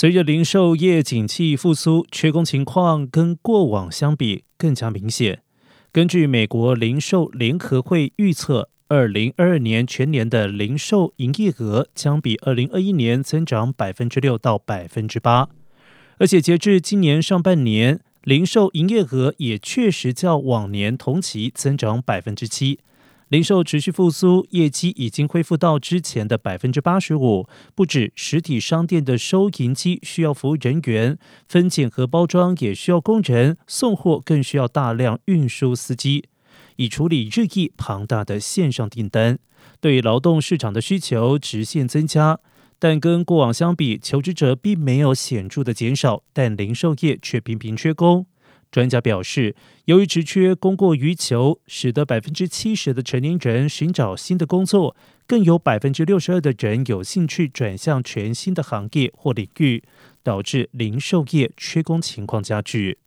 随着零售业景气复苏，缺工情况跟过往相比更加明显。根据美国零售联合会预测，二零二二年全年的零售营业额将比二零二一年增长百分之六到百分之八，而且截至今年上半年，零售营业额也确实较往年同期增长百分之七。零售持续复苏，业绩已经恢复到之前的百分之八十五。不止实体商店的收银机需要服务人员，分拣和包装也需要工人，送货更需要大量运输司机，以处理日益庞大的线上订单。对劳动市场的需求直线增加，但跟过往相比，求职者并没有显著的减少，但零售业却频频缺工。专家表示，由于职缺供过于求，使得百分之七十的成年人寻找新的工作，更有百分之六十二的人有兴趣转向全新的行业或领域，导致零售业缺工情况加剧。